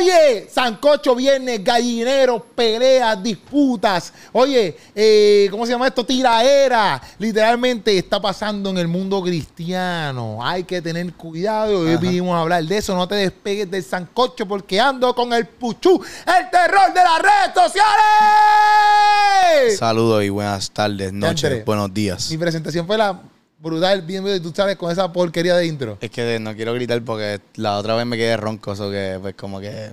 Oye, Sancocho viernes, gallineros, peleas, disputas. Oye, eh, ¿cómo se llama esto? Tiraera. Literalmente está pasando en el mundo cristiano. Hay que tener cuidado. Hoy vinimos a hablar de eso. No te despegues del Sancocho porque ando con el Puchú, el terror de las redes sociales. Saludos y buenas tardes, noches, buenos días. Mi presentación fue la brutal, bien, tú sabes, con esa porquería de intro. Es que no quiero gritar porque la otra vez me quedé ronco, eso que pues como que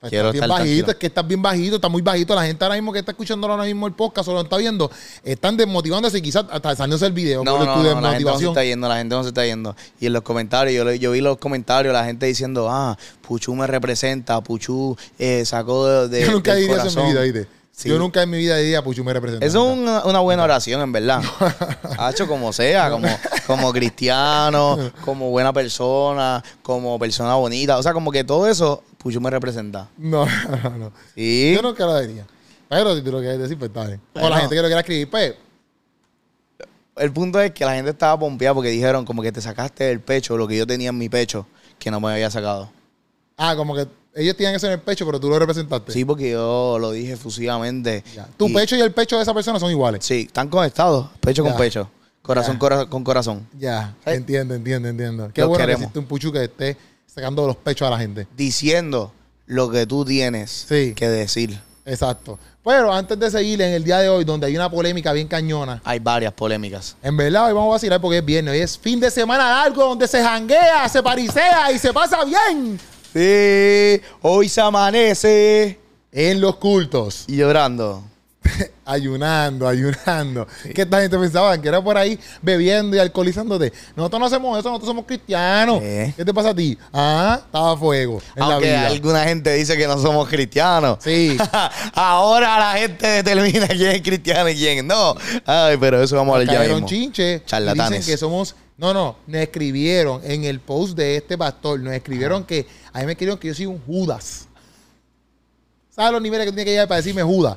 Pues quiero estás bien estar bajito, tranquilo. es que estás bien bajito, está muy bajito. La gente ahora mismo que está escuchando ahora mismo el podcast o lo está viendo, están desmotivándose y quizás hasta saliéndose el video No, por no, tu no, la gente no se está yendo, la gente no se está yendo. Y en los comentarios, yo, yo vi los comentarios, la gente diciendo, ah, Puchu me representa, Puchu eh, sacó de, de- Yo nunca del diría eso en mi corazón". vida, ¿viste? Sí. Yo nunca en mi vida diría, Puchu me representa. Eso es una, una buena oración, en verdad. Ha hecho como sea, como, como cristiano, como buena persona, como persona bonita. O sea, como que todo eso, Puchu me representa. No, no, no. Sí. Yo nunca lo diría. Pero si tú lo quieres decir, pues está bien. O la gente que lo quiera escribir, pues, El punto es que la gente estaba pompeada porque dijeron como que te sacaste del pecho lo que yo tenía en mi pecho que no me había sacado. Ah, como que ellos tienen eso en el pecho, pero tú lo representaste. Sí, porque yo lo dije efusivamente. Ya. Tu Y- pecho y el pecho de esa persona son iguales. Sí, están conectados, pecho Ya. con pecho, corazón cora- con corazón. Ya, Sí. entiendo, entiendo, entiendo. Qué Los bueno queremos. que existe un Puchu que esté sacando los pechos a la gente. Diciendo lo que tú tienes Sí. que decir. Exacto. Pero antes de seguir en el día de hoy, donde hay una polémica bien cañona, Hay varias polémicas. en verdad hoy vamos a vacilar porque es viernes. Hoy es fin de semana largo donde se janguea, se parisea y se pasa bien Sí, hoy se amanece. en los cultos. Y llorando. Ayunando, ayunando. Que esta gente pensaba que era por ahí bebiendo y alcoholizándote. Nosotros no hacemos eso, nosotros somos cristianos. Eh. ¿Qué te pasa a ti? Ah, estaba a fuego en la Aunque vida. alguna gente dice que no somos cristianos. Sí. Ahora la gente determina quién es cristiano y quién no. Ay, pero eso vamos a hablar ya mismo. chinche Charlatanes. dicen que somos no no nos escribieron en el post de este pastor nos escribieron que a mí me escribieron que yo soy un Judas ¿sabes los niveles que tú tienes que llegar para decirme Judas?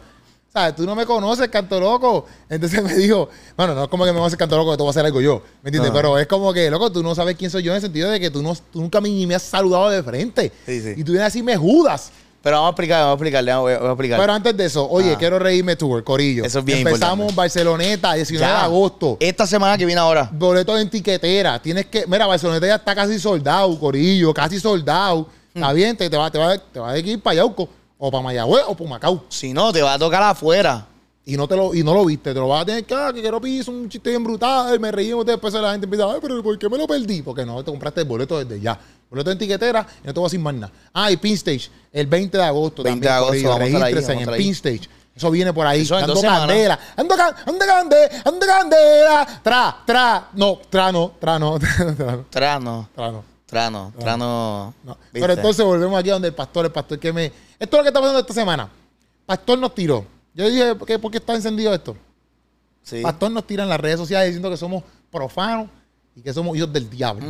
¿sabes? tú no me conoces canto loco entonces me dijo bueno no es como que me hacer canto loco que tú vas a hacer algo yo ¿me entiendes? Pero es como que loco tú no sabes quién soy yo en el sentido de que tú, no, tú nunca ni me has saludado de frente Sí, sí. y tú vienes a decirme Judas Pero vamos a explicar, vamos a explicarle, vamos a- explicar. pero antes de eso oye Ah. quiero reírme tour Corillo Eso es bien empezamos importante. Barceloneta 19 de agosto Esta semana que viene ahora. boletos en tiquetera. Tienes que. Mira, Barcelona ya está casi soldado, Corillo, casi soldado. Hmm. Está bien, te, te va, te, va, te va a ir para Yauco, o para Mayagüez, o para Macao. Si no, te va a tocar afuera. Y no, te lo, y no lo viste, te lo vas a tener que, ah, que quiero piso, un chiste bien brutal, me reímos, después la gente empieza, ay, pero ¿por qué me lo perdí? Porque no, te compraste el boleto desde ya. Boleto en tiquetera y no te voy a decir más nada. Ah, y Pin Stage, el 20 de agosto 20 también, de agosto, Corillo, vamos ahí, regístrese vamos a en el ahí. Pin Stage. Eso viene por ahí, Eso ando candela, ando, can- ando candela, ando candela, tra, tra, no, tra no, tra no, tra no, Trano, tra no. trano, trano. No. Pero entonces volvemos aquí a donde el pastor, el pastor que me... Esto es lo que está pasando esta semana. Pastor nos tiró. Yo dije, ¿por qué, por qué está encendido esto? Sí. Pastor nos tira en las redes sociales diciendo que somos profanos y que somos hijos del diablo.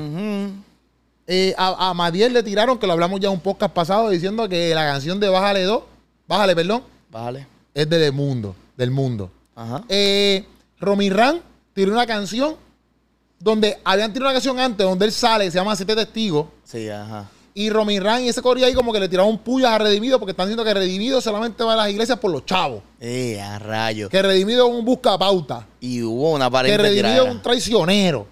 Eh, a, a Madiel le tiraron, que lo hablamos ya un podcast pasado, diciendo que la canción de Bájale 2, Bájale, perdón, Vale. es del mundo, del mundo. Ajá. Eh, Romirán tiró una canción donde habían tirado una canción antes, donde él sale, se llama Siete Testigos. Sí, ajá. Y Romirán y ese corrió ahí como que le tiraron pullas a Redimido porque están diciendo que Redimido solamente va a las iglesias por los chavos. Eh, a rayo. Que Redimido es un buscapauta. Y hubo una pared Que Redimido es un traicionero.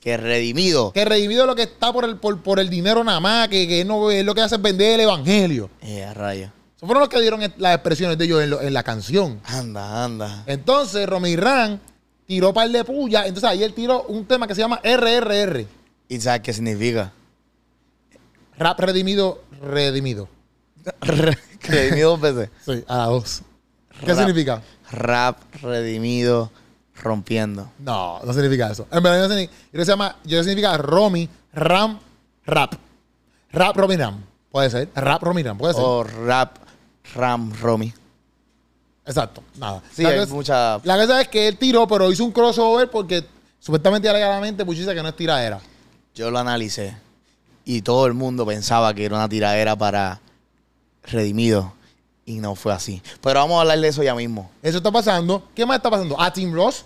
Que redimido. Que Redimido es lo que está por el, por, por el dinero nada más. Que, que no es lo que hace es vender el evangelio. Eh, a rayo. Esos fueron los que dieron las expresiones de ellos en, lo- en la canción. Anda, anda. Entonces Romirán tiró par de pullas. Entonces ahí él tiró un tema que se llama RRR. ¿Y sabes qué significa? Rap Redimido, Redimido. redimido dos veces. Sí, a la dos. ¿Qué Rap. significa? Rap, redimido, rompiendo. No, no significa eso. En verdad, no significa, yo se llama, yo significa Romy, Ram, Rap. Rap, Romy, Ram. Puede ser. Rap, Romy, Ram. Puede ser. O rap, ram, romy. Exacto. Nada. Sí, la, hay cosa, mucha... la cosa es que él tiró, pero hizo un crossover porque supuestamente alegadamente Puchi dice que no es tiradera. Yo lo analicé. Y todo el mundo pensaba que era una tiradera para redimido. Y no fue así. Pero vamos a hablar de eso ya mismo. Eso está pasando. ¿Qué más está pasando? A Tim Ross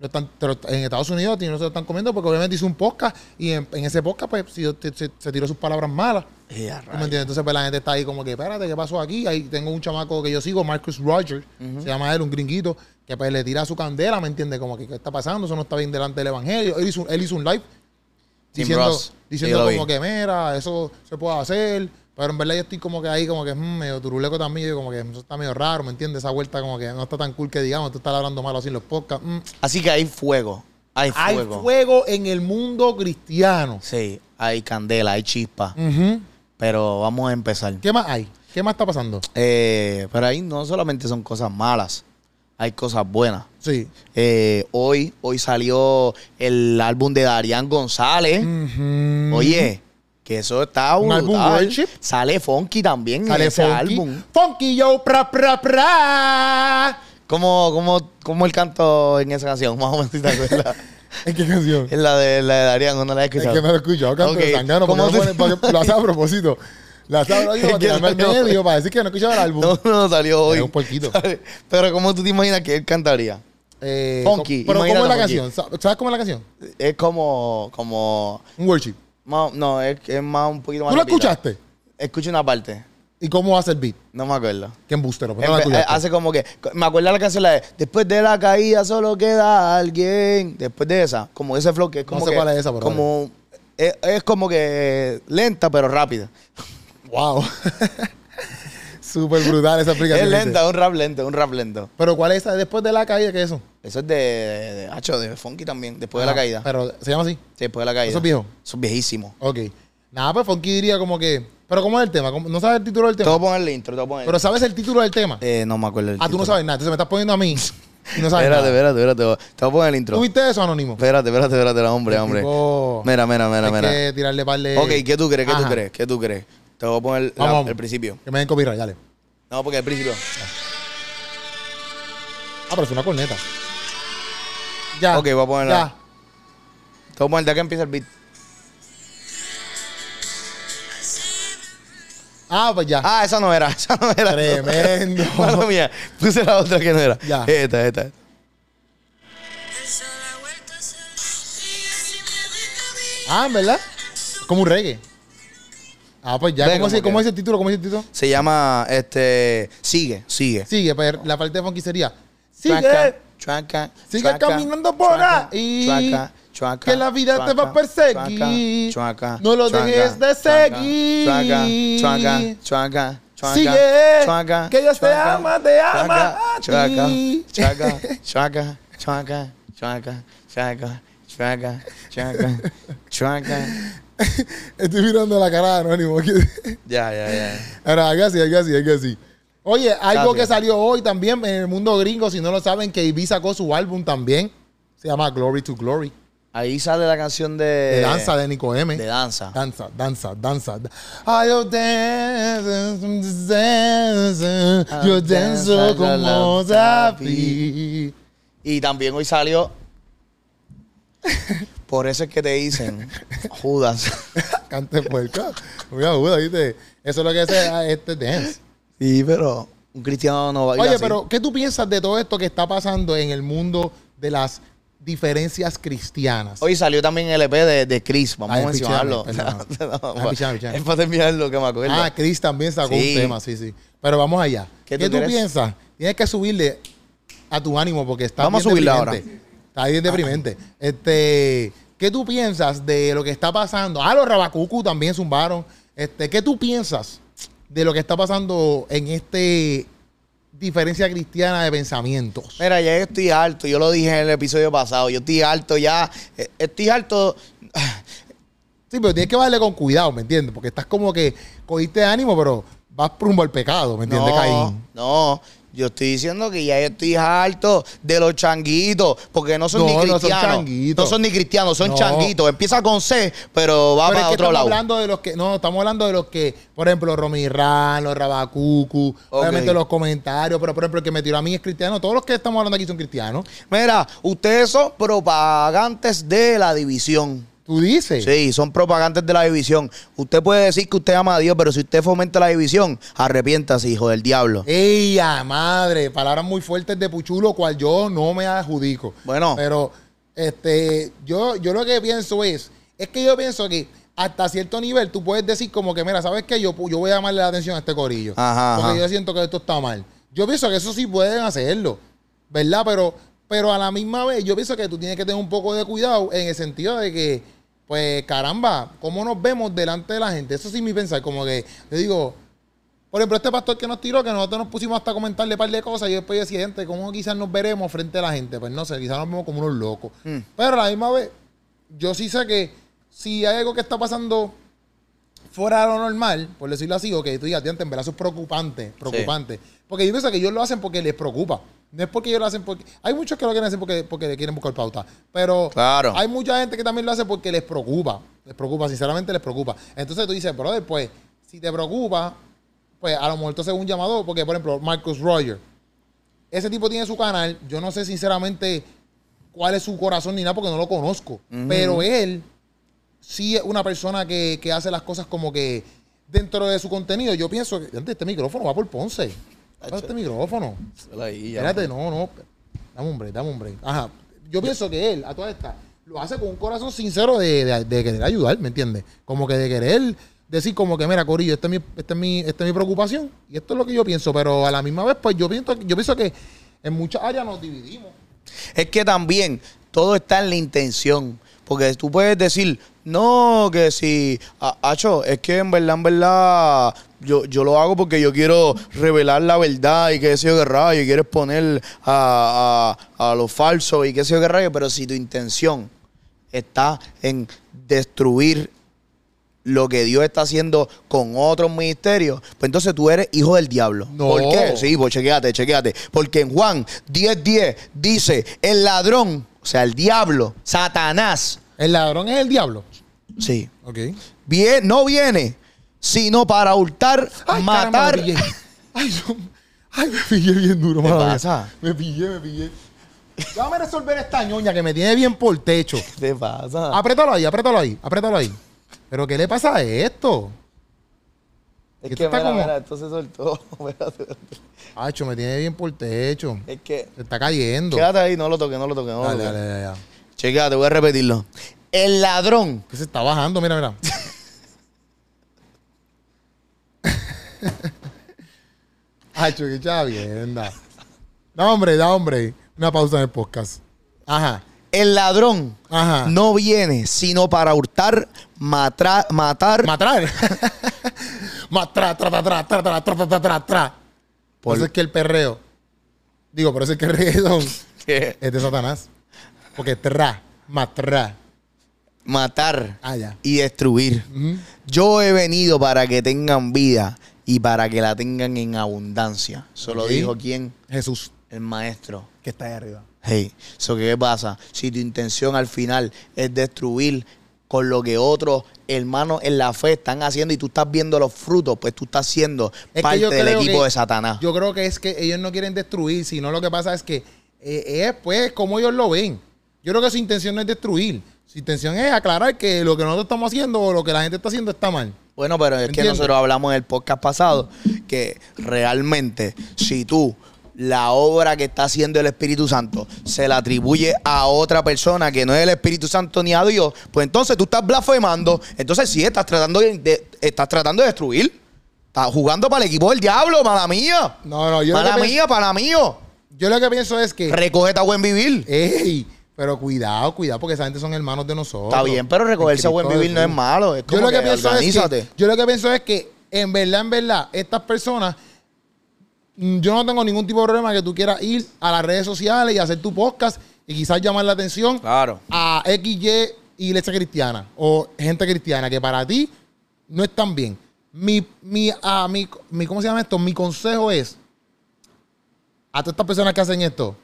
lo están- lo- en Estados Unidos a ti no se lo están comiendo porque obviamente hizo un podcast y en, en ese podcast pues se, se tiró sus palabras malas. ¿Tú me entiendes? Entonces, pues la gente está ahí como que, espérate, ¿qué pasó aquí? Ahí tengo un chamaco que yo sigo, Marcus Rogers, se llama él, un gringuito, que pues le tira su candela, ¿me entiendes? Como que, ¿qué está pasando? Eso no está bien delante del evangelio. Él hizo, un- él hizo un live Tim diciendo, Ross. diciendo como que, mira, eso se puede hacer. Pero en verdad yo estoy como que ahí, como que mm, medio turuleco también. Yo como que eso está medio raro, ¿me entiendes? Esa vuelta como que no está tan cool que digamos, tú estás hablando malo así en los podcasts. mm. Así que hay fuego. Hay Hay fuego. fuego en el mundo cristiano. Sí, hay candela, hay chispa. Pero vamos a empezar. ¿Qué más hay? ¿Qué más está pasando? Eh, pero ahí no solamente son cosas malas, hay cosas buenas. Sí. Eh, hoy, hoy salió el álbum de Darian González. Ujú. Oye, que eso está Un álbum worship. Sale Funky también Sale en ese Funky. álbum. Funky yo, pra, pra, pra. ¿Cómo, cómo, cómo el canto en esa canción? Más o menos si te acuerdas. ¿En qué canción? es la de, la de Darian, no la he Es escuchado. que no lo he escuchado, canto Ok, de sangano, porque ¿cómo no lo hace a propósito. Lo hace a propósito para tirarme al medio, para decir que no he escuchado el álbum. No, no, salió hoy. Es un puerquito. Pero ¿cómo tú te imaginas que él cantaría? Eh, Funky, Pero ¿cómo es la canción? Sa- ¿Sabes cómo es la canción? Es como, como, Un worship. más- no, es, es más un poquito más ¿Tú lo escuchaste? Escucha una parte, ¿Y cómo hace el beat? no me acuerdo. ¿Qué embustero? Pues no la escuchaste. hace como que, me acuerdo la canción la de Después de la caída solo queda alguien. Después de esa, como ese flow que es No como sé que, cuál es esa, pero como es, es como que lenta pero rápida. Wow. Súper brutal esa Es explicación. lenta, un rap lento, un rap lento. Pero ¿cuál es esa? Después de la caída, ¿qué es eso? Eso es de, de, de, Hacho, de Funky también, después de la Ah, caída. Pero se llama así. Sí, después de la caída. ¿Eso es viejo? Eso es viejísimo. Ok. Nada, pues Funky diría como que. Pero ¿cómo es el tema? ¿Cómo- ¿No sabes el título del Te tema? voy a poner el intro, te voy a poner. Pero ¿sabes el título del tema? eh, no me acuerdo el ah, tú no título. sabes nada. Entonces me estás poniendo a mí y no sabes Espérate, nada. espérate, espérate. Te voy a poner el intro. ¿Tú viste eso, Anónimo? Espérate, espérate, espérate, hombre, hombre. Tipo, Mira, mira, mira, hay mira. que tirarle par de... Ok, ¿qué tú crees? ¿Qué tú crees? ¿Qué tú crees? Te voy a poner la- Vamos, vamos. el principio. Que me den copyright, dale. No, porque el principio. Ah, pero es una corneta. Ya. Ok, voy a poner Ya. Te voy a poner de que empieza el beat. Ah, pues ya. Ah, esa no era, esa no era. Tremendo. Mala mía, puse la otra que no era. Ya. Esta, esta. Ah, ¿en verdad? Como un reggae. Ah, pues ya. ¿Cómo, se- cómo es el título? ¿Cómo es el título? Se llama, este, Sigue, Sigue. Sigue, pues la parte de funky sería... Sigue. Chuaca, chuaca, Sigue caminando por ahí. chuaca, chuaca, Que la vida te va a perseguir. chuaca, No lo dejes de seguir. Chuaca, chuaca, chuaca, chuaca, Sigue, chuaca, que Dios te ama, te ama chuaca, a chuaca, ti. chuaca, chuaca, chuaca, chuaca, chuaca, chuaca, chuaca, chuaca. Estoy mirando la cara de Anónimo. Ya, ya, ya. Ahora, algo así, algo así, algo así. Oye, algo que salió hoy también en el mundo gringo, si no lo saben, que Ivy sacó su álbum también. Se llama Glory to Glory. Ahí sale la canción de... De danza de Nico M. De danza. Danza, danza, danza. I yo dance, dance, yo danzo como David. Y también hoy salió. Por eso es que te dicen Judas. Cante puerca. Mira, Buda, ¿viste? Eso es lo que hace este dance. Sí, pero un cristiano no va a ir Oye, así. pero ¿qué tú piensas de todo esto que está pasando en el mundo de las diferencias cristianas? Hoy salió también el EP de, de Chris. Vamos Ay, a mencionarlo. pichame, perdón. No, Ah, pichame, pichame. Es para terminar lo que me acuerdo. Ah, Chris también sacó Sí. un tema, sí, sí. Pero vamos allá. ¿Qué, ¿Qué tú, piensas? Tienes que subirle a tu ánimo porque está Vamos a bien subirle deprimente. Está bien deprimente. Este, ¿qué tú piensas de lo que está pasando? Ah, los Rabacucu también zumbaron. Este, ¿qué tú piensas de lo que está pasando en este diferencia cristiana de pensamientos? Mira, ya yo estoy harto. Yo lo dije en el episodio pasado. Yo estoy harto ya. eh, Estoy harto. Sí, pero tienes que darle con cuidado, ¿me entiendes? Porque estás como que cogiste ánimo, pero vas rumbo al pecado, ¿me entiendes, no, Caín? no. Yo estoy diciendo que ya yo estoy harto de los changuitos, porque no son No, ni no son cristianos. No son, ni cristianos, son No. changuitos. Empieza con C, pero va Pero es para que otro estamos lado. hablando de los que, no, estamos hablando de los que, por ejemplo, Romirán, los Rabacucu, obviamente los comentarios, pero por ejemplo, el que me tiró a mí es cristiano, todos los que estamos hablando aquí son cristianos. Mira, ustedes son propagantes de la división. Tú dices. Sí, son propagantes de la división. Usted puede decir que usted ama a Dios, pero si usted fomenta la división, arrepiéntase, hijo del diablo. ¡Ella, madre! Palabras muy fuertes de Puchulo, cual yo no me adjudico. Bueno. Pero Este, yo, yo lo que pienso es, es que yo pienso que hasta cierto nivel tú puedes decir como que, mira, ¿sabes qué? Yo, yo voy a llamarle la atención a este corillo. Ajá, porque ajá. yo siento que esto está mal. Yo pienso que eso sí pueden hacerlo, ¿verdad? Pero, pero a la misma vez yo pienso que tú tienes que tener un poco de cuidado en el sentido de que, pues, caramba, ¿cómo nos vemos delante de la gente? Eso sí mi pensar, como que, yo digo, por ejemplo, este pastor que nos tiró, que nosotros nos pusimos hasta a comentarle un par de cosas, y después yo decía, gente, ¿cómo quizás nos veremos frente a la gente? Pues no sé, quizás nos vemos como unos locos. Mm. Pero a la misma vez, yo sí sé que si hay algo que está pasando fuera de lo normal, por decirlo así, o que tú digas, "Diante, en verdad eso es preocupante, preocupante. Porque yo pienso que ellos lo hacen porque les preocupa. No es porque ellos lo hacen porque... Hay muchos que lo quieren hacer porque, porque le quieren buscar pauta. Pero Claro. hay mucha gente que también lo hace porque les preocupa. Les preocupa, sinceramente les preocupa. Entonces tú dices, brother, pues, si te preocupa, pues a lo mejor entonces es un llamado. Porque, por ejemplo, Marcus Roger. Ese tipo tiene su canal. Yo no sé sinceramente cuál es su corazón ni nada porque no lo conozco. Pero él sí es una persona que, que hace las cosas como que dentro de su contenido. Yo pienso que este micrófono va por Ponce. Va este micrófono. Ahí. Espérate, no, no. Dame un break, dame un break. Ajá. Yo pienso que él, a toda esta, lo hace con un corazón sincero de, de- de querer ayudar, ¿me entiendes? Como que de querer decir como que, mira, Corillo, esta es, mi, esta, es mi, esta es mi preocupación y esto es lo que yo pienso, pero a la misma vez, pues yo pienso, yo pienso que en muchas áreas nos dividimos. Es que también todo está en la intención. Porque tú puedes decir, no, que si, a- Acho, es que en verdad, en verdad, yo, yo lo hago porque yo quiero revelar la verdad y qué sé yo qué rayo, y quiero exponer a, a, a lo falso y qué sé yo qué rayo, pero si tu intención está en destruir lo que Dios está haciendo con otros ministerios, pues entonces tú eres hijo del diablo. No. ¿Por qué? Sí, pues chequéate, chequéate. Porque en Juan 10:10 dice, el ladrón, o sea, el diablo, Satanás, El ladrón es el diablo. Sí, Ok. vie- no viene sino para hurtar, Ay, matar. caramba, me. Ay, yo- ay, me pillé bien duro, ¿Qué pasa? Me pillé, me pillé. Déjame resolver esta ñoña que me tiene bien por techo. ¿Qué te pasa? Apriétalo ahí, apriétalo ahí, apriétalo ahí. ¿Pero qué le pasa a esto? es que estás mira, como- mira, esto se soltó. Acho, me tiene bien por techo. es que, Se está cayendo. quédate ahí, no lo toques, no lo toques, no lo Dale, toques. dale, dale, dale. Chequéate, voy a repetirlo. El ladrón Que se está bajando, mira, mira. Acho, qué chavienda. Da hombre, da hombre. Una pausa en el podcast. Ajá, El ladrón ajá. no viene sino para hurtar, matra- matar. Matrar. Matra, tra, tra, tra, tra, tra, tra, tra, tra, Por- eso es que el perreo. Digo, por eso es que el reggaetón ¿Qué? es de Satanás. Porque tra, matra. Matar Ah, y destruir. Yo he venido para que tengan vida y para que la tengan en abundancia. Eso lo Ok. dijo quién? Jesús, El maestro. que está ahí arriba. Hey, so, ¿qué pasa? Si tu intención al final es destruir con lo que otros hermanos en la fe están haciendo y tú estás viendo los frutos, pues tú estás siendo Es parte del equipo que- de Satanás. Yo creo que es que ellos no quieren destruir, sino lo que pasa es que eh, es pues como ellos lo ven. Yo creo que su intención no es destruir. Su intención es aclarar que lo que nosotros estamos haciendo o lo que la gente está haciendo está mal. Bueno, pero es que nosotros hablamos en el podcast pasado que realmente si tú la obra que está haciendo el Espíritu Santo se la atribuye a otra persona que no es el Espíritu Santo ni a Dios, pues entonces tú estás blasfemando. Entonces sí, estás tratando de, de- estás tratando de destruir. Estás jugando para el equipo del diablo, mala mía. No, no, yo Mala mía, para mío. yo lo que pienso es que. Recógete a buen vivir. Ey, pero cuidado, cuidado, porque esa gente son hermanos de nosotros. Está bien, pero recogerse a buen vivir no es malo. Es Yo lo que, que pienso es que, yo lo que pienso es que, en verdad, en verdad, estas personas, mm, yo no tengo ningún tipo de problema que tú quieras ir a las redes sociales y hacer tu podcast y quizás llamar la atención Claro. a XY iglesia cristiana o gente cristiana que para ti no están bien. Mi, mi, ah, mi, mi- ¿cómo se llama esto? Mi consejo es a todas estas personas que hacen esto,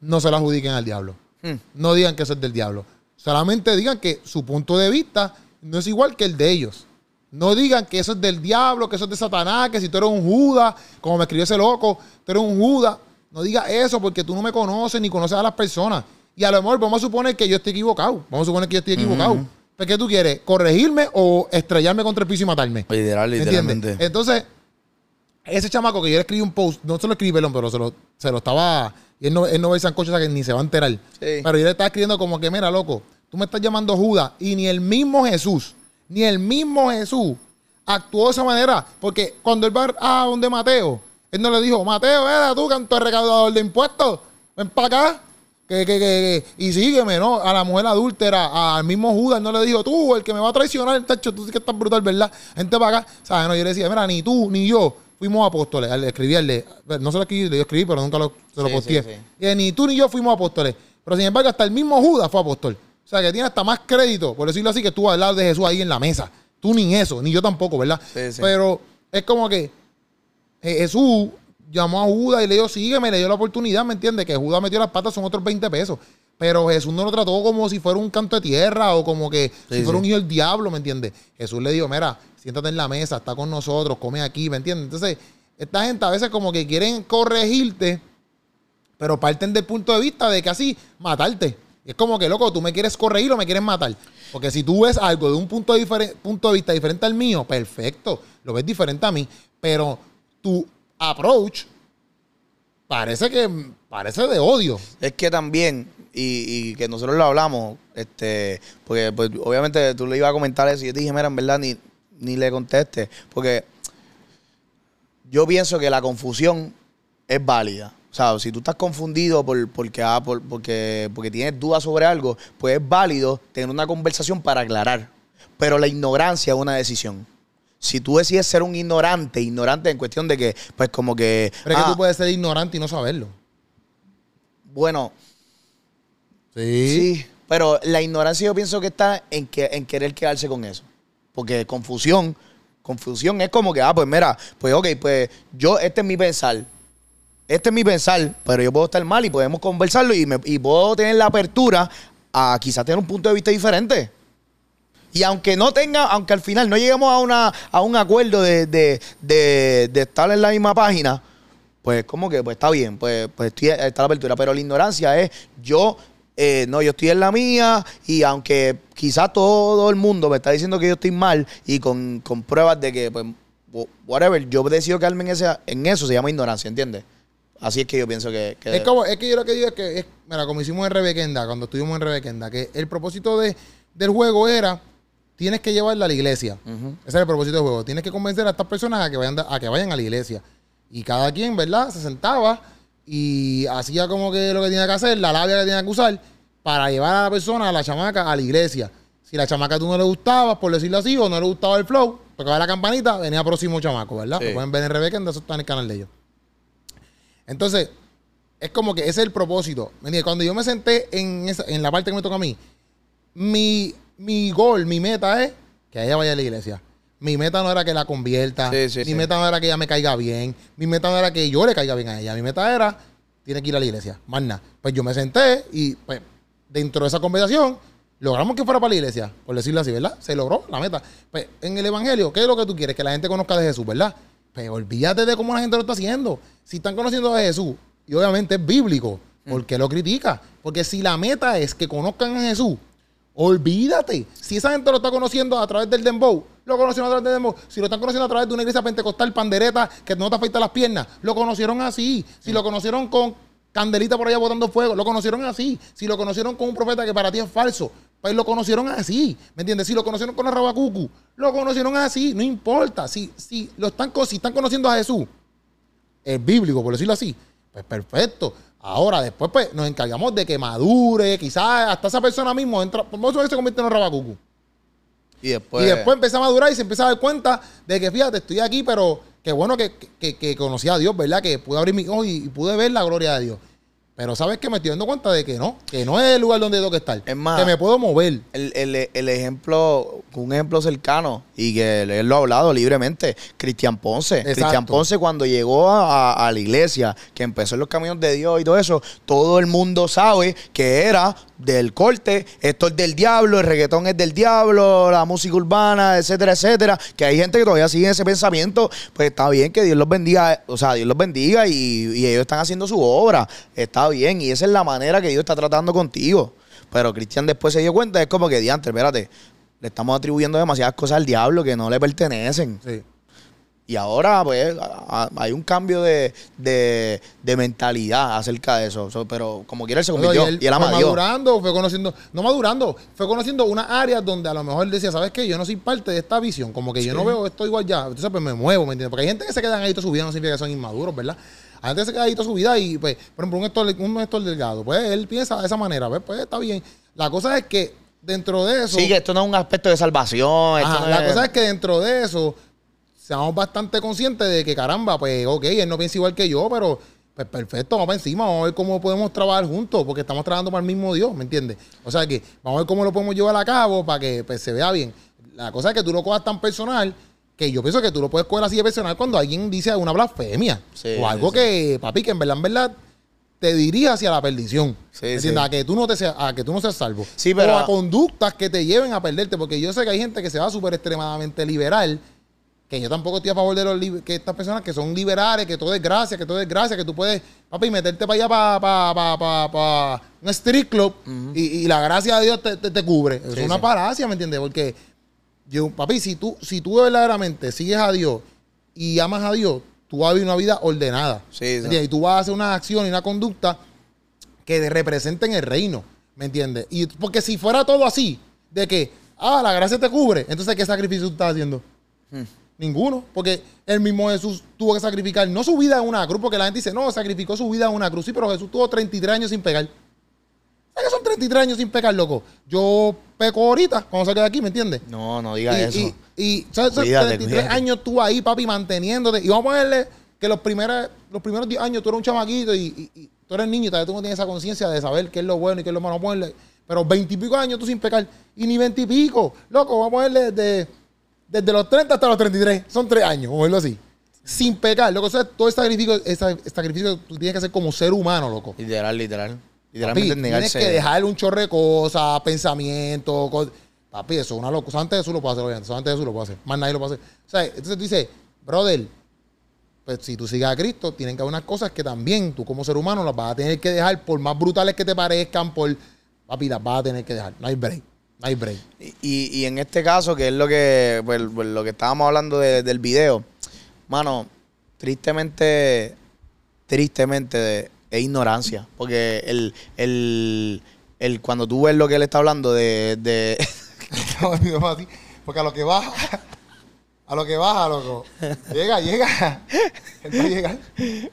no se lo adjudiquen al diablo. Hmm. No digan que eso es del diablo. Solamente digan que su punto de vista no es igual que el de ellos. No digan que eso es del diablo, que eso es de Satanás, que si tú eres un Judas, como me escribió ese loco, tú eres un Judas. No digas eso porque tú no me conoces ni conoces a las personas. Y a lo mejor vamos a suponer que yo estoy equivocado. Vamos a suponer que yo estoy equivocado. ¿Pero qué tú quieres? ¿Corregirme o estrellarme contra el piso y matarme? Literal, ¿Me entiendes? literalmente. Entonces, ese chamaco que yo le escribí un post, no se lo escribí, perdón, pero se lo, se lo estaba. Y él no, él no ve el sancocho, o sea que ni se va a enterar. Pero yo le estaba escribiendo como que, mira, loco, tú me estás llamando Judas y ni el mismo Jesús, ni el mismo Jesús actuó de esa manera. Porque cuando él va a donde Mateo, él no le dijo, Mateo, era tú, canto recaudador de impuestos, ven para acá. Que, que, que, y sígueme, ¿no? A la mujer adúltera, al mismo Judas, no le dijo, tú, el que me va a traicionar, tacho, tú sí que estás brutal, ¿verdad? Gente para acá, ¿sabes? No, yo le decía, mira, ni tú, ni yo fuimos apóstoles. Al escribirle, no se lo escribí, yo escribí, pero nunca lo, se lo posteé. Y ni tú ni yo fuimos apóstoles. Pero sin embargo, hasta el mismo Judas fue apóstol. O sea, que tiene hasta más crédito, por decirlo así, que tú al lado de Jesús ahí en la mesa. Tú ni eso, ni yo tampoco, ¿verdad? Pero es como que Jesús llamó a Judas y le dijo, sígueme, le dio la oportunidad, ¿me entiendes? Que Judas metió las patas, son otros 20 pesos. Pero Jesús no lo trató como si fuera un canto de tierra o como que si fuera un hijo del diablo, ¿me entiendes? Jesús le dijo, mira, siéntate en la mesa, está con nosotros, come aquí, ¿me entiendes? Entonces, esta gente a veces como que quieren corregirte, pero parten del punto de vista de que así matarte. Es como que, loco, tú me quieres corregir o me quieres matar. Porque si tú ves algo de un punto de, punto de vista diferente al mío, perfecto, lo ves diferente a mí, pero tu approach parece que parece de odio. Es que también, y, que nosotros lo hablamos, este, porque pues, obviamente tú le ibas a comentar eso y yo te dije, mira, en verdad ni, ni le conteste, porque yo pienso que la confusión es válida. O sea, si tú estás confundido por, porque, ah, por, porque, porque tienes dudas sobre algo, pues es válido tener una conversación para aclarar. Pero la ignorancia es una decisión. Si tú decides ser un ignorante, ignorante en cuestión de que, pues como que... Pero es que tú ah, puedes ser ignorante y no saberlo. Bueno. Sí. Pero la ignorancia yo pienso que está en, que, en querer quedarse con eso. Porque confusión, confusión es como que, ah, pues mira, pues ok, pues yo, este es mi pensar este es mi pensar, pero yo puedo estar mal y podemos conversarlo y, puedo tener la apertura a quizás tener un punto de vista diferente. Y aunque no tenga, aunque al final no lleguemos a, una, a un acuerdo de, estar en la misma página, pues como que pues está bien, pues, pues está la apertura. Pero la ignorancia es yo, eh, no, yo estoy en la mía y aunque quizás todo el mundo me está diciendo que yo estoy mal y con, pruebas de que, pues, whatever, yo decido quedarme en, ese, en eso, se llama ignorancia, ¿entiendes? Así es que yo pienso que... Es, como, es que yo lo que digo es que, mira, como hicimos en Rebequenda, cuando estuvimos en Rebequenda, que el propósito de, del juego era, tienes que llevarla a la iglesia. Ese es el propósito del juego. Tienes que convencer a estas personas a que vayan, a que vayan a la iglesia. Y cada quien, ¿verdad? Se sentaba y hacía como que lo que tenía que hacer, la labia que tenía que usar, para llevar a la persona, a la chamaca, a la iglesia. Si la chamaca tú no le gustaba, por decirlo así, o no le gustaba el flow, tocaba la campanita, venía próximo chamaco, ¿verdad? Lo pueden ver en Rebequenda, eso está en el canal de ellos. Entonces, es como que ese es el propósito. Cuando yo me senté en, esa, en la parte que me toca a mí, mi, mi gol, mi meta es que ella vaya a la iglesia. Mi meta no era que la convierta. mi meta no era que ella me caiga bien. Mi meta no era que yo le caiga bien a ella. Mi meta era, tiene que ir a la iglesia. Más nada. Pues yo me senté y pues dentro de esa conversación logramos que fuera para la iglesia, por decirlo así, ¿verdad? Se logró la meta. Pues en el evangelio, ¿qué es lo que tú quieres? Que la gente conozca de Jesús, ¿verdad? Pero pues, olvídate de cómo la gente lo está haciendo. Si están conociendo a Jesús, y obviamente es bíblico, mm. ¿por qué lo critica? Porque si la meta es que conozcan a Jesús, olvídate. Si esa gente lo está conociendo a través del dembow, lo conocieron a través del dembow. Si lo están conociendo a través de una iglesia pentecostal pandereta que no te afecta las piernas, lo conocieron así. Si lo conocieron con candelita por allá botando fuego, lo conocieron así. Si lo conocieron con un profeta que para ti es falso, pues lo conocieron así, ¿me entiendes? Si lo conocieron con la Rabacucu, lo conocieron así, no importa. Si, si, lo están, si están conociendo a Jesús, es bíblico, por decirlo así, pues perfecto. Ahora, después, pues, nos encargamos de que madure, quizás hasta esa persona mismo entra, por eso se convierte en un Rabacucu. Y después... y después empieza a madurar y se empieza a dar cuenta de que, fíjate, estoy aquí, pero qué bueno que, que, conocí a Dios, ¿verdad? Que pude abrir mi ojos y pude ver la gloria de Dios. Pero sabes que me estoy dando cuenta de que no, que no es el lugar donde tengo que estar. Es más, que me puedo mover. El, el, el ejemplo, un ejemplo cercano y que él lo ha hablado libremente, Cristian Ponce. Cristian Ponce cuando llegó a, la iglesia, que empezó en los caminos de Dios y todo eso, todo el mundo sabe que era del corte, esto es del diablo, el reggaetón es del diablo, la música urbana, etcétera, etcétera. Que hay gente que todavía sigue ese pensamiento, pues está bien que Dios los bendiga, o sea, Dios los bendiga y, y ellos están haciendo su obra. Está bien y esa es la manera que Dios está tratando contigo. Pero Cristian después se dio cuenta, es como que, diantre, espérate, le estamos atribuyendo demasiadas cosas al diablo que no le pertenecen. Y ahora, pues, ah, hay un cambio de, de, de mentalidad acerca de eso. So, pero como quiera él se convirtió. él Y él ama fue madurando, fue conociendo, no madurando, fue conociendo unas áreas donde a lo mejor decía, ¿sabes qué? Yo no soy parte de esta visión, como que yo no veo esto igual ya. Entonces, pues me muevo, ¿me entiendes? Porque hay gente que se quedan ahí toda su vida, no significa que son inmaduros, ¿verdad? Que se queda ahí toda su vida y, pues, por ejemplo, un Héctor, un Héctor Delgado, pues él piensa de esa manera, pues, pues está bien. La cosa es que dentro de eso. Sí, que esto no es un aspecto de salvación. esto Ajá, no la cosa es que dentro de eso seamos bastante conscientes de que caramba, pues ok, él no piensa igual que yo, pero pues perfecto, vamos para encima, vamos a ver cómo podemos trabajar juntos, porque estamos trabajando para el mismo Dios, ¿me entiendes? O sea que vamos a ver cómo lo podemos llevar a cabo para que pues, se vea bien. La cosa es que tú lo cojas tan personal que yo pienso que tú lo puedes coger así de personal cuando alguien dice una blasfemia Sí, o algo sí. que, papi, que en verdad, en verdad te dirige hacia la perdición. Sí, ¿me sí. entiendes? A que tú no te seas, a que tú no seas salvo. Sí, pero- O a conductas que te lleven a perderte, porque yo sé que hay gente que se va súper extremadamente liberal, que yo tampoco estoy a favor de los que estas personas que son liberales, que todo es gracia, que todo es gracia, que tú puedes, papi, meterte para allá para pa, pa, pa, pa un street club y, y la gracia de Dios te, te- te cubre. Es una paracia, ¿me entiendes? Porque yo, papi, si tú, si tú verdaderamente sigues a Dios y amas a Dios, tú vas a vivir una vida ordenada. Sí, ¿me sí. Y tú vas a hacer una acción y una conducta que representen el reino, ¿me entiendes? Y porque si fuera todo así, de que, ah, la gracia te cubre, entonces ¿qué sacrificio tú estás haciendo? Hmm. Ninguno, porque el mismo Jesús tuvo que sacrificar, no su vida en una cruz, porque la gente dice, no, sacrificó su vida en una cruz, sí, pero Jesús tuvo 33 años sin pecar. ¿Sabes que son 33 años sin pecar, loco? Yo peco ahorita, cuando salga de aquí, ¿me entiendes? No, no diga eso. Y, y, ¿sabes? Cuídate, 33 cuídate. años tú ahí, papi, manteniéndote. Y vamos a ponerle que los primeros, los primeros 10 años tú eres un chamaquito y, y- y tú eres niño y todavía tú no tienes esa conciencia de saber qué es lo bueno y qué es lo malo. Vamos a ponerle, pero 20 y pico años tú sin pecar. Y ni 20 y pico. Loco, vamos a ponerle desde, desde los 30 hasta los 33. Son 3 años, vamos a verlo así. Sin pecar. Loco, o sea, todo el sacrificio, ese sacrificio que tú tienes que hacer como ser humano, loco. Literal, literal. Papi, Literalmente tienes negarse. que dejar un chorre de cosas, pensamientos. Papi, eso es una locura. Solamente Jesús lo puede hacer, obviamente. Solamente Jesús lo puede hacer. Más nadie lo puede hacer. O sea, entonces tú dices, brother, pues si tú sigues a Cristo, tienen que haber unas cosas que también tú como ser humano las vas a tener que dejar, por más brutales que te parezcan, por... Papi, las vas a tener que dejar. No hay break. No hay break. Y, y en este caso, que es lo que, pues, pues, lo que estábamos hablando de- del video, mano, tristemente, tristemente de- es ignorancia. Porque el, el, el, cuando tú ves lo que él está hablando de, de Porque a lo que baja, a lo que baja, loco, llega, llega. Él va a llegar.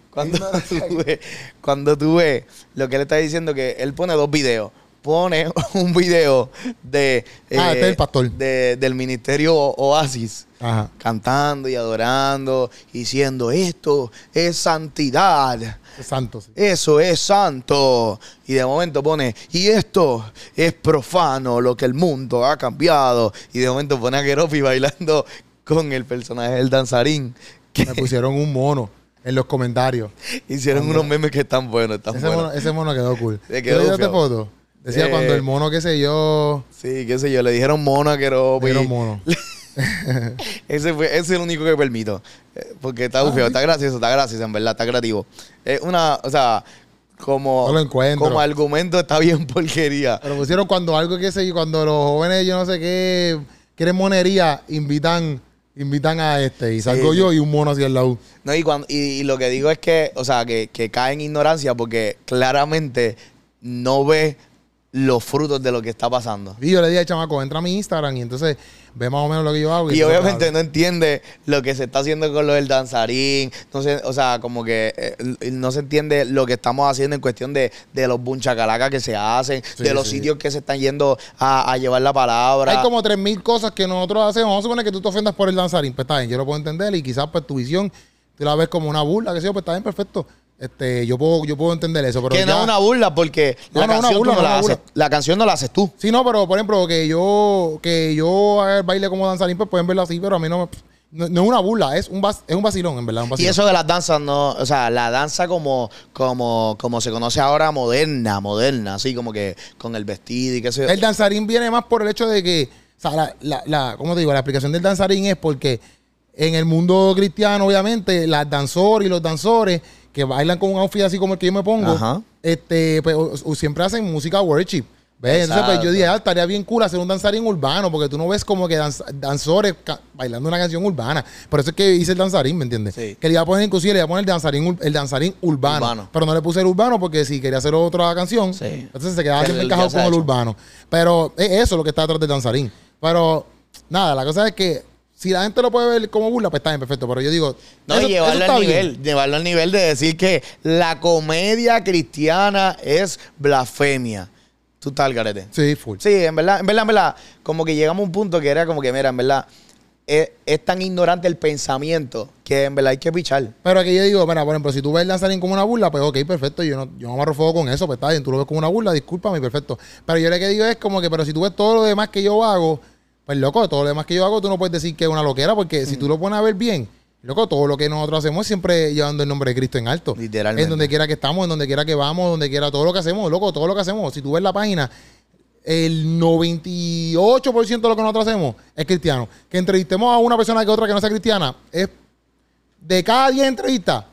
cuando, tú ves, cuando tú ves lo que él está diciendo, que él pone dos videos. Pone un video de, eh, Ah, este es el pastor. de- del ministerio Oasis. Ajá. cantando y adorando, y diciendo esto es santidad, Santo, sí. eso es santo. Y de momento pone, y esto es profano, lo que el mundo ha cambiado. Y de momento pone a Keropi bailando con el personaje del danzarín. Que Me pusieron un mono en los comentarios. hicieron unos memes que están buenos, están Ese buenos. mono, ese mono quedó cool. Le quedó ¿Tú le bufiado. foto? Decía Eh, cuando el mono, qué sé yo, Sí, qué sé yo, le dijeron mono a Keropi. era un mono. Ese, fue, ese es el único que permito. Eh, Porque está bufeo, está gracioso, está gracioso, en verdad, está creativo. Es una, o sea, como, No lo encuentro. como argumento está bien porquería. Pero pusieron cuando algo que sé cuando los jóvenes, yo no sé qué, quieren monería, invitan, invitan a este. Y salgo sí. yo y un mono hacia el lado. No, y, cuando, y, y lo que digo es que, o sea, que, que cae en ignorancia porque claramente no ve los frutos de lo que está pasando. Y yo le dije al chamaco, entra a mi Instagram y entonces ve más o menos lo que yo hago. Y entonces, obviamente no entiende lo que se está haciendo con lo del danzarín. No sé, o sea, como que eh, no se entiende lo que estamos haciendo en cuestión de, de los bunchacalacas que se hacen, Sí, de los sí. sitios que se están yendo a, a llevar la palabra. Hay como 3.000 cosas que nosotros hacemos. Vamos a suponer que tú te ofendas por el danzarín. Pues está bien, yo lo puedo entender y quizás pues tu visión tú la ves como una burla, que sé yo, pues está bien, perfecto. Este, yo puedo, yo puedo entender eso, pero que no ya- es una burla porque No, la, no, canción burla, no no, la haces. la canción no la haces tú. Sí, no, pero por ejemplo, que yo, que yo el baile como danzarín, pues pueden verlo así, pero a mí no me. No, no es una burla, es un, vas- es un vacilón, en verdad. Un Y eso de las danzas no, o sea, la danza como, como, como se conoce ahora moderna, moderna, así como que con el vestido y qué sé yo. El danzarín viene más por el hecho de que, o sea, la, la, la- ¿cómo te digo? La explicación del danzarín es porque en el mundo cristiano, obviamente, las danzores y los danzores que bailan con un outfit así como el que yo me pongo, Ajá. este, pues, o- o siempre hacen música worship. ¿Ves? Entonces, pues yo dije, ah, estaría bien cool hacer un danzarín urbano, porque tú no ves como que danz- danzores bailando una canción urbana. Por eso es que hice el danzarín, ¿me entiendes? Sí. Que le iba a poner, inclusive, le iba a poner el danzarín, el danzarín urbano, Urbano. Pero no le puse el urbano porque si quería hacer otra canción, Sí. entonces se quedaba Que siempre encajado con el urbano. Pero es eso lo que está detrás del danzarín. Pero, nada, la cosa es que si la gente lo puede ver como burla, pues está bien, perfecto. Pero yo digo, No, eso- llevarlo al bien. nivel, llevarlo al nivel de decir que la comedia cristiana es blasfemia. Tú estás al garete. Sí, full. Sí, en verdad, en verdad, en verdad, como que llegamos a un punto que era como que, mira, en verdad, es, es tan ignorante el pensamiento que en verdad hay que pichar. Pero aquí yo digo, mira, por ejemplo, si tú ves el danzarín como una burla, pues ok, perfecto, yo no, yo no me amarro fuego con eso, pues está bien, tú lo ves como una burla, discúlpame, perfecto. Pero yo lo que digo es como que, pero si tú ves todo lo demás que yo hago, pues loco, todo lo demás que yo hago, tú no puedes decir que es una loquera, porque si tú lo pones a ver bien, loco, todo lo que nosotros hacemos es siempre llevando el nombre de Cristo en alto. Literalmente. En donde quiera que estamos, en donde quiera que vamos, donde quiera, todo lo que hacemos, loco, todo lo que hacemos. Si tú ves la página, el 98% de lo que nosotros hacemos es cristiano. Que entrevistemos a una persona que otra que no sea cristiana, es de cada 10 entrevistas,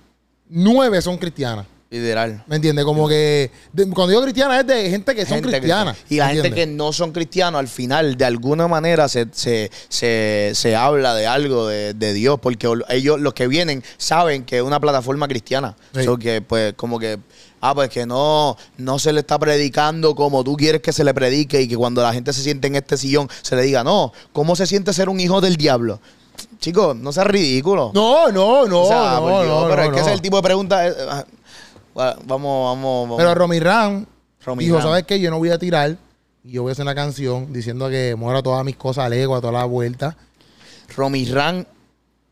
9 son cristianas. Literal. ¿Me entiendes? Como que de- cuando digo cristiana es de gente que son Gente cristianas. que- y la ¿me gente que no son cristianos, al final, de alguna manera, se, se, se, se habla de algo de, de Dios, porque ellos, los que vienen, saben que es una plataforma cristiana. Sí. So que, pues, como que, ah, pues que no, no se le está predicando como tú quieres que se le predique y que cuando la gente se siente en este sillón, se le diga, no, ¿cómo se siente ser un hijo del diablo? Chicos, no seas ridículo. No, no, no, O sea, no, Dios, no, pero no, es que ese es el tipo de pregunta. Va- vamos, vamos, vamos. Pero Romy Ram Romy dijo, Ram. ¿sabes qué? Yo no voy a tirar y yo voy a hacer una canción diciendo que muera todas mis cosas al ego, a toda la vuelta. Romy Ran,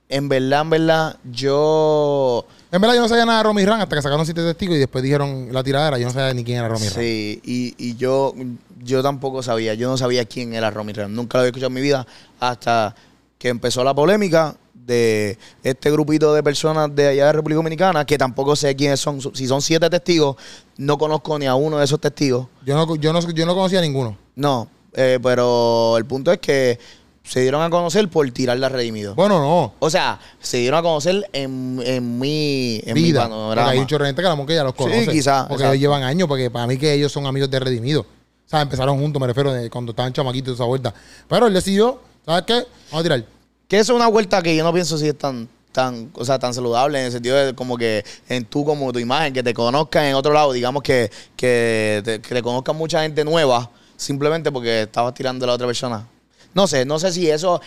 en verdad, en verdad, yo. En verdad yo no sabía nada de Romy Ram hasta que sacaron siete testigos y después dijeron la tiradera. Yo no sabía ni quién era Romy Ram. Sí, y, y yo, yo tampoco sabía. Yo no sabía quién era Romy Ran. Nunca lo había escuchado en mi vida hasta que empezó la polémica de este grupito de personas de allá de República Dominicana, que tampoco sé quiénes son. Si son siete testigos, no conozco ni a uno de esos testigos. Yo no, yo no, yo no conocía a ninguno. No, eh, pero el punto es que se dieron a conocer por tirar la redimido. Bueno, no. O sea, se dieron a conocer en, en mi, en mi vida. Porque panorama. hay de gente que a lo mejor que ya los Sí, conoce. quizá, Porque exacto. ellos llevan años, porque para mí que ellos son amigos de Redimido. O sea, empezaron juntos, me refiero, de cuando estaban chamaquitos esa vuelta. Pero él decidió, ¿sabes qué? Vamos a tirar. Que eso es una vuelta que yo no pienso si es tan, tan, o sea, tan saludable en el sentido de como que en tú como tu imagen, que te conozcan en otro lado, digamos que, que, te, que te conozcan mucha gente nueva, simplemente porque estabas tirando a la otra persona. No sé, no sé si eso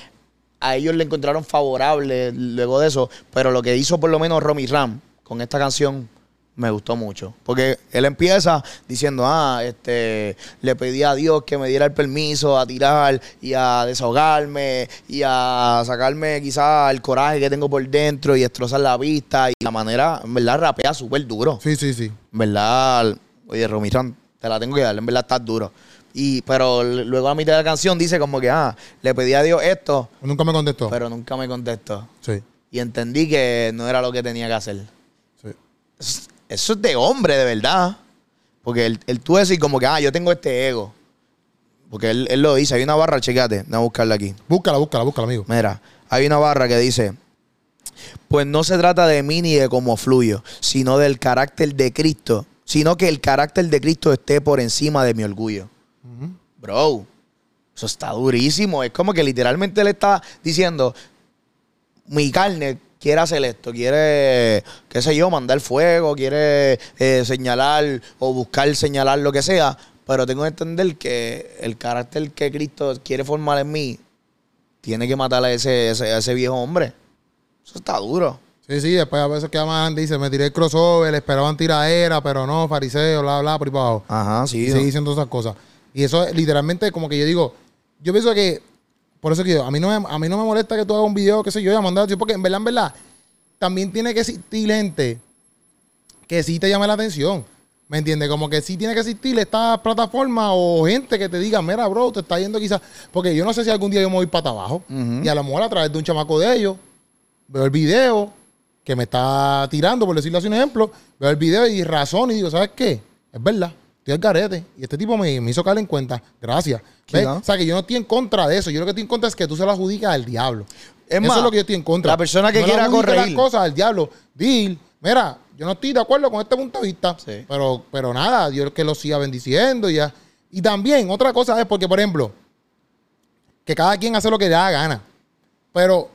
a ellos le encontraron favorable luego de eso, pero lo que hizo por lo menos Romy Ram con esta canción me gustó mucho. Porque él empieza diciendo, ah, este, le pedí a Dios que me diera el permiso a tirar y a desahogarme y a sacarme quizás el coraje que tengo por dentro y destrozar la vista. Y la manera, en verdad, rapea súper duro. Sí, sí, sí. En verdad, oye, Romirán, te la tengo que dar, en verdad estás duro. Y, pero luego a mitad de la canción dice como que, ah, le pedí a Dios esto, Nunca me contestó. pero nunca me contestó. sí, Y entendí que no era lo que tenía que hacer. sí. Eso, es de hombre, de verdad. Porque él, él tú decir como que, ah, yo tengo este ego. Porque él, él lo dice, hay una barra, checate, voy a buscarla aquí. Búscala, búscala, búscala, amigo. Mira, hay una barra que dice, pues no se trata de mí ni de cómo fluyo, sino del carácter de Cristo, sino que el carácter de Cristo esté por encima de mi orgullo. Bro, eso está durísimo. Es como que literalmente le está diciendo, mi carne quiere hacer esto, quiere, qué sé yo, mandar fuego, quiere eh, señalar o buscar señalar lo que sea, pero tengo que entender que el carácter que Cristo quiere formar en mí tiene que matar a ese, ese- a ese viejo hombre. Eso está duro. Sí, sí, después a veces que más dice, me tiré el crossover, esperaban tiraera, pero no, fariseo, bla, bla, por ahí para abajo. Ajá, sí. Y sigue diciendo esas cosas. Y eso es literalmente como que yo digo, yo pienso que, por eso que yo, a mí no me, a mí no me molesta que tú hagas un video, qué sé yo, y a mandar, porque en verdad, en verdad, también tiene que existir gente que sí te llame la atención. ¿Me entiendes? Como que sí tiene que existir esta plataforma o gente que te diga, mira, bro, te está yendo quizás. Porque yo no sé si algún día yo me voy para abajo. Y a lo mejor a través de un chamaco de ellos, veo el video que me está tirando, por decirlo así un ejemplo, veo el video y razón y digo, ¿sabes qué? Es verdad, estoy al garete. Y este tipo me, me hizo caer en cuenta. Gracias. ¿Ves? O sea, que yo no estoy en contra de eso. Yo lo que estoy en contra es que tú se lo adjudicas al diablo. Es eso es lo que yo estoy en contra. la persona que No quiera corregir. las cosas al diablo. Dil, mira, yo no estoy de acuerdo con este punto de vista. Sí. Pero, pero nada, Dios que lo siga bendiciendo y ya. Y también, otra cosa es porque, por ejemplo, que cada quien hace lo que le da gana. Pero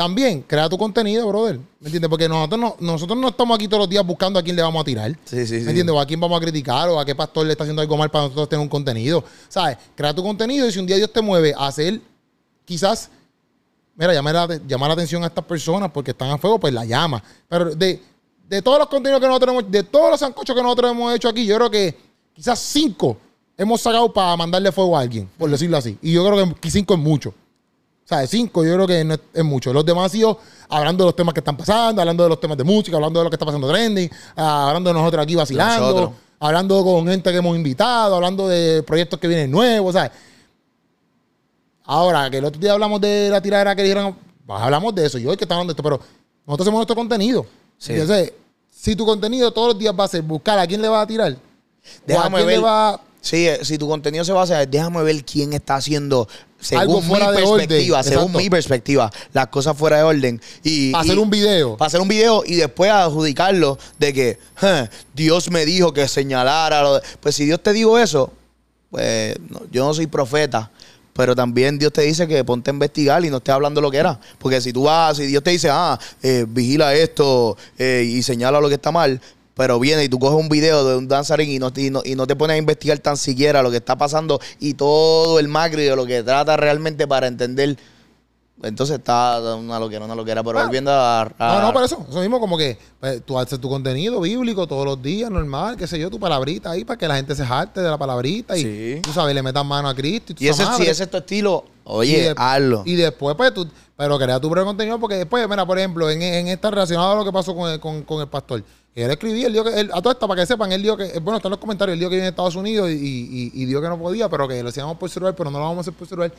también crea tu contenido, brother. ¿Me entiendes? Porque nosotros no, nosotros no estamos aquí todos los días buscando a quién le vamos a tirar. Sí, sí, sí. ¿Me entiendes? O a quién vamos a criticar o a qué pastor le está haciendo algo mal para nosotros tener un contenido. ¿Sabes? Crea tu contenido y si un día Dios te mueve a hacer quizás, mira, llama la, llama la atención a estas personas porque están a fuego, pues la llama. Pero de, de todos los contenidos que nosotros hemos, de todos los sancochos que nosotros hemos hecho aquí, yo creo que quizás cinco hemos sacado para mandarle fuego a alguien, por decirlo así. Y yo creo que cinco es mucho. O sea, de cinco yo creo que no es, es mucho. Los demás han sido hablando de los temas que están pasando, hablando de los temas de música, hablando de lo que está pasando trending, ah, hablando de nosotros aquí vacilando, Nosotros. hablando con gente que hemos invitado, hablando de proyectos que vienen nuevos, ¿sabes? Ahora, que el otro día hablamos de la tiradera que dijeron, pues hablamos de eso, yo hoy que estamos hablando de esto, pero nosotros hacemos nuestro contenido. Sí. Entonces, si tu contenido todos los días va a ser buscar a quién le va a tirar, o a Déjame quién ver. le va Sí, eh, si tu contenido se basa, déjame ver quién está haciendo, Algo según mi fuera de perspectiva, orden, según exacto. mi perspectiva, las cosas fuera de orden. Y, a y- hacer un video. Para hacer un video y después adjudicarlo de que "Ja, Dios me dijo que señalara. lo de-". Pues si Dios te dijo eso, pues no, yo no soy profeta. Pero también Dios te dice que ponte a investigar y no estés hablando lo que era. Porque si tú vas, si Dios te dice, ah, eh, vigila esto eh, y señala lo que está mal, pero viene y tú coges un video de un danzarín y no, y, no, y no te pones a investigar tan siquiera lo que está pasando y todo el macro y de lo que trata realmente para entender. Entonces está una loquera, una loquera. Pero Ah. volviendo a, a- No, no, por eso. Eso mismo como que pues, tú haces tu contenido bíblico todos los días, normal, qué sé yo, tu palabrita ahí para que la gente se jarte de la palabrita y Sí. tú sabes, le metas mano a Cristo y, tú Y ese, si ese es tu estilo, Y oye, de- hazlo. Y después, pues tú, pero crea tu propio contenido porque después, mira, por ejemplo, en, en esta relacionado a lo que pasó con el, con, con el pastor. Él escribía, él dijo que, él- a todo esto, para que sepan, él dijo que, bueno, está en los comentarios, él dijo que vive en Estados Unidos y, y, y dijo que no podía, pero que lo hacíamos por celular, pero no lo vamos a hacer por celular.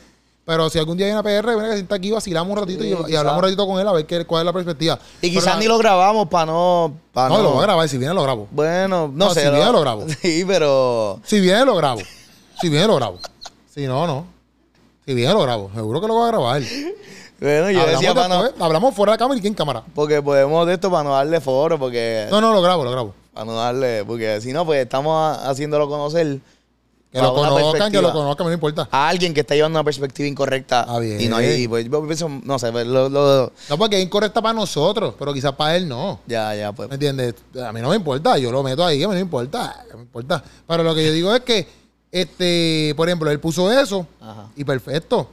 Pero si algún día viene a PR, viene que sienta aquí, vacilamos un ratito Sí, y, hablamos un ratito con él a ver qué, cuál es la perspectiva. y quizás ni lo grabamos para no, para No, no. lo voy a grabar, si viene lo grabo. Bueno, no, No, sé. si viene, lo grabo. Sí, pero. Si viene lo grabo. Si viene lo grabo. Si no, no. Si viene lo grabo. Seguro que lo voy a grabar. Bueno, yo hablamos, decía para no. después, hablamos fuera de cámara y en cámara. Porque podemos de esto para no darle foro, porque. No, no, lo grabo, lo grabo. Para no darle. Porque si no, pues estamos haciéndolo conocer. Que lo conozcan, que lo conozcan, no me importa. A alguien que está llevando una perspectiva incorrecta. Ah, bien. Y no hay. Pues yo pienso, no sé, pues, lo, lo- No, porque es incorrecta para nosotros, pero quizás para él no. ya, ya, pues. ¿Me entiendes? A mí no me importa, yo lo meto ahí, a mí no me importa, no me importa. Pero lo que yo digo es que, este, por ejemplo, él puso eso Ajá. y perfecto.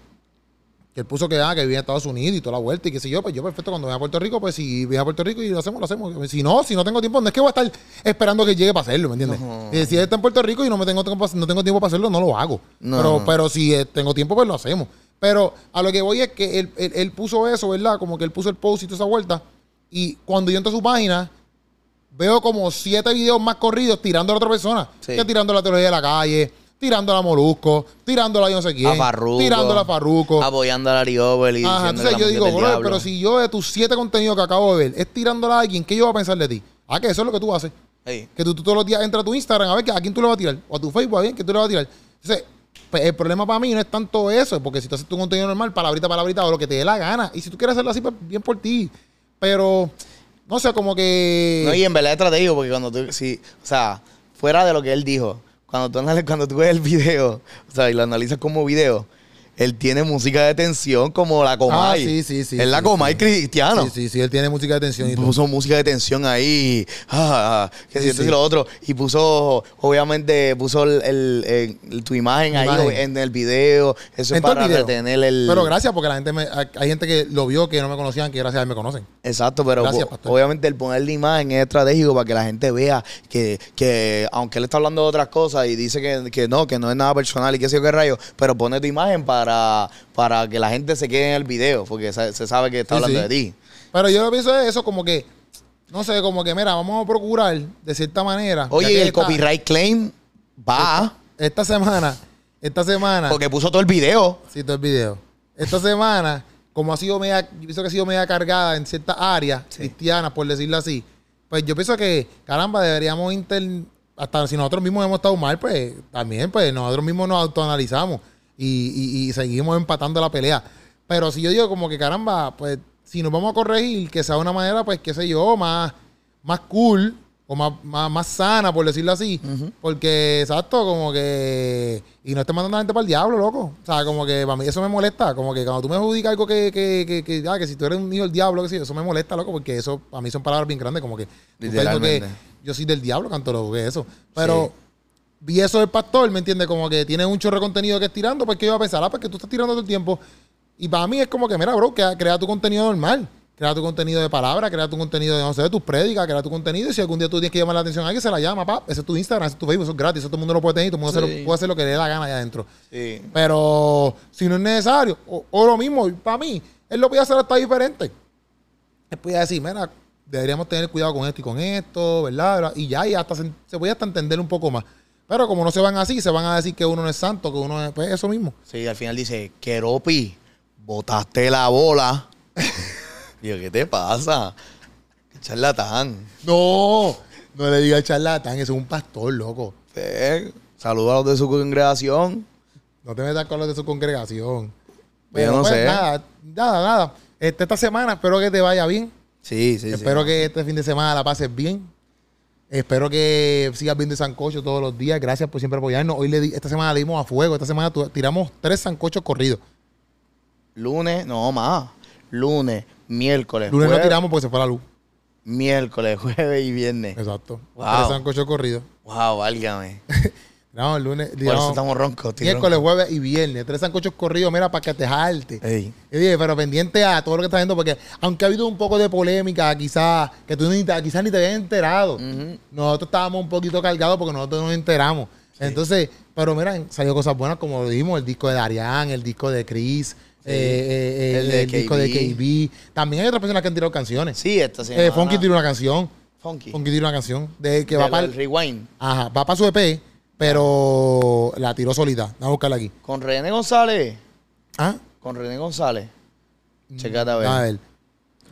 Que él puso que, ah, que vivía en Estados Unidos y toda la vuelta y qué sé yo, pues yo perfecto, cuando venga a Puerto Rico, pues si viene a Puerto Rico y lo hacemos, lo hacemos. Si no, si no tengo tiempo, no es que voy a estar esperando que llegue para hacerlo, ¿me entiendes? No. Y si él está en Puerto Rico y no me tengo, tiempo- no tengo tiempo para hacerlo, no lo hago. No. Pero, pero si eh, tengo tiempo, pues lo hacemos. Pero a lo que voy es que él, él- él puso eso, ¿verdad? Como que él puso el post y toda esa vuelta. Y cuando yo entro a su página, veo como siete videos más corridos tirando a la otra persona. Sí. Que tirando la teología de la calle, tirando a Molusco, tirando a yo no sé quién, a Farruko. tirando a Farruko. Apoyando a Larry Over y Ajá, entonces yo digo, diablo. pero si yo de tus siete contenidos que acabo de ver es tirándola a alguien, ¿qué yo voy a pensar de ti? Ah, que eso es lo que tú haces. Que tú, tú todos los días entras a tu Instagram a ver que a quién tú le vas a tirar. O a tu Facebook a ver quién tú le vas a tirar. Entonces, pues, el problema para mí no es tanto eso, porque si tú haces tu contenido normal, palabrita, palabrita, o lo que te dé la gana. Y si tú quieres hacerlo así, pues bien por ti. Pero, no sé, como que. No, y en verdad es estratégico porque cuando tú, sí, o sea, fuera de lo que él dijo, cuando tú, anal- cuando tú ves el video, o sea, y lo analizas como video, él tiene música de tensión como la Comay. Ah, sí, sí, sí, Es la sí, Comay sí. cristiano. Sí, sí, sí, él tiene música de tensión y todo. Puso música de tensión ahí, ah, ah, que Sí, si y lo otro. Y puso, obviamente, puso el, el- el- tu imagen ahí Imagen. en el video. Eso es para retener el. Pero gracias, porque la gente me, hay gente que lo vio que no me conocían, que gracias a él me conocen. Exacto, pero Gracias, obviamente el poner la imagen es estratégico para que la gente vea que, que aunque él está hablando de otras cosas y dice que, que no, que no es nada personal y qué sé yo qué rayo, pero pone tu imagen para, para que la gente se quede en el video, porque se, se sabe que está Sí, hablando sí. de ti. Pero yo lo pienso de eso como que, no sé, como que, mira, vamos a procurar de cierta manera. Oye, y el esta- copyright claim va, Esta semana, esta semana. porque puso todo el video. Sí, todo el video. Esta semana, como ha sido media, yo pienso que ha sido media cargada en ciertas áreas Sí. cristianas, por decirlo así, pues yo pienso que, caramba, deberíamos inter, hasta si nosotros mismos hemos estado mal, pues también, pues nosotros mismos nos autoanalizamos y, y- y seguimos empatando la pelea. Pero si yo digo como que, caramba, pues si nos vamos a corregir, que sea de una manera, pues, qué sé yo, más, más cool, o más, más, más sana, por decirlo así. Porque, exacto, como que. Y no estés mandando a la gente para el diablo, loco. O sea, como que para mí eso me molesta. Como que cuando tú me adjudicas algo que, que, que, que, ah, que si tú eres un hijo del diablo, que sí, eso me molesta, loco, porque eso para mí son palabras bien grandes. Como que. tú diciendo que Literalmente. yo soy del diablo, canto lo que es eso. Pero. Vi eso del pastor, ¿me entiendes? Como que tiene un chorro de contenido que es tirando, porque yo iba a pensar, ah, porque tú estás tirando todo el tiempo. Y para mí es como que, mira, bro, crea, crea tu contenido normal. Crea tu contenido de palabra, crea tu contenido de, no sé, de tus prédicas, crea tu contenido. Y si algún día tú tienes que llamar la atención a alguien, se la llama, pa. Ese es tu Instagram, ese es tu Facebook, eso es gratis, eso todo el mundo lo puede tener y todo el mundo se Sí. lo- puede hacer lo que le dé la gana allá adentro. Sí. Pero si no es necesario, o, o lo mismo, para mí, él lo podía hacer hasta diferente. Él podía decir, mira, deberíamos tener cuidado con esto y con esto, ¿verdad? Y ya, y hasta se, se podía hasta entender un poco más. Pero como no se van así, se van a decir que uno no es santo, que uno es, pues eso mismo. Sí, al final dice, Keropi, botaste la bola. Digo, ¿qué te pasa? Charlatán. No, no le diga charlatán, ese es un pastor, loco. Eh, Saludos a los de su congregación. No te metas con los de su congregación. Yo no pues, sé. Nada, nada, nada. Este, esta semana espero que te vaya bien. Sí, sí, sí. Espero que este fin de semana la pases bien. Espero que sigas viendo sancocho todos los días. Gracias por siempre apoyarnos. Hoy le di- esta semana le dimos a fuego. Esta semana tiramos tres sancochos corridos. Lunes, no más. Lunes, miércoles, Lunes no jueves, tiramos porque se fue la luz. miércoles, jueves y viernes. Exacto. Wow. Tres sancochos corridos. Wow, válgame. Tiramos el lunes. Por tiramos eso estamos roncos. estoy miércoles, ronco. jueves y viernes. Tres sancochos corridos, mira, para que te jalte. Ey. Y dije, pero pendiente a todo lo que estás viendo, porque aunque ha habido un poco de polémica, quizás, que tú ni quizás ni te habías enterado. Nosotros estábamos un poquito cargados porque nosotros nos enteramos. Entonces, pero mira, salió cosas buenas como lo dijimos, el disco de Darian, el disco de Chris, eh, eh, eh, El el, de disco de KB. También hay otras personas que han tirado canciones. Sí, esta semana. Eh, Funky tiró una canción. Funky. Funky tiró una canción de que va para el rewind. Ajá, va para su EP, pero la tiró solita. Vamos a buscarla aquí. Con René González. ¿Ah? Con René González. Checate a ver. A ver.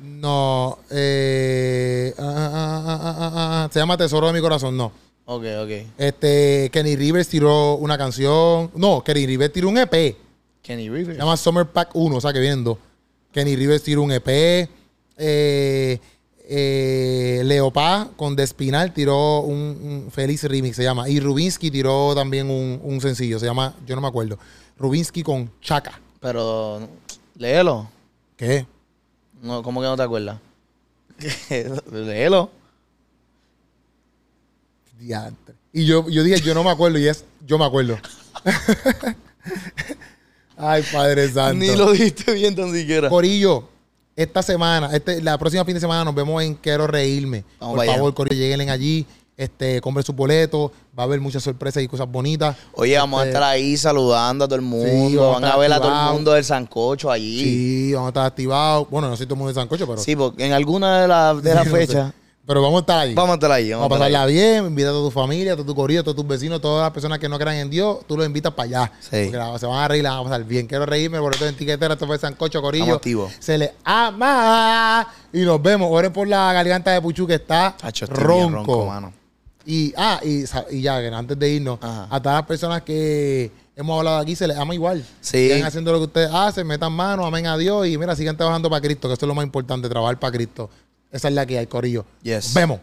No, eh, ah, ah, ah, ah, ah, se llama Tesoro de mi corazón, no. Ok, ok. Este, Kenny Rivers tiró una canción. No, Kenny Rivers tiró un EP. Kenny Rivers. Se llama Summer Pack 1, o sea que vienen dos. Kenny Rivers tiró un EP. Eh, eh, Leopá con Despinal tiró un, un Feliz Remix, se llama. Y Rubinsky tiró también un, un sencillo, se llama, yo no me acuerdo. Rubinsky con Chaka. Pero, léelo. ¿Qué? No, ¿Cómo que no te acuerdas? léelo. Diantre. Y yo, yo dije, yo no me acuerdo, y es, yo me acuerdo. Ay, Padre Santo. Ni lo dijiste bien tan siquiera. Corillo, esta semana, este, la próxima fin de semana nos vemos en Quiero Reírme. Vamos Por favor, Corillo, lleguen allí, este, compren sus boletos, va a haber muchas sorpresas y cosas bonitas. Oye, vamos a Este, estar ahí saludando a todo el mundo. Van a ver a todo el mundo del sancocho allí. Sí, vamos a estar activados. Bueno, no soy todo el mundo de Sancocho, pero. Sí, porque en alguna de, las de Sí, no sé. Pero vamos a estar allí. vamos a estar ahí. Vamos a pasarla ahí. bien, invita a toda tu familia, a todo tu corillo, a todos tus vecinos, todas las personas que no crean en Dios, tú los invitas para allá. Sí. Porque la- se van a reír, la van a pasar bien. Quiero reírme, boleto en tiquetera, esto fue Sancocho Corillo. Se le ama. Y nos vemos. Oren por la garganta de Puchu que está ronco. ronco, mano. y, ah, y, y ya, antes de irnos, Ajá. a todas las personas que hemos hablado aquí, se les ama igual. Sí. Sigan haciendo lo que ustedes hacen, metan mano, amen a Dios y mira, sigan trabajando para Cristo, que eso es lo más importante, trabajar para Cristo. Esa es la que hay, Corillo. Yes. Nos vemos.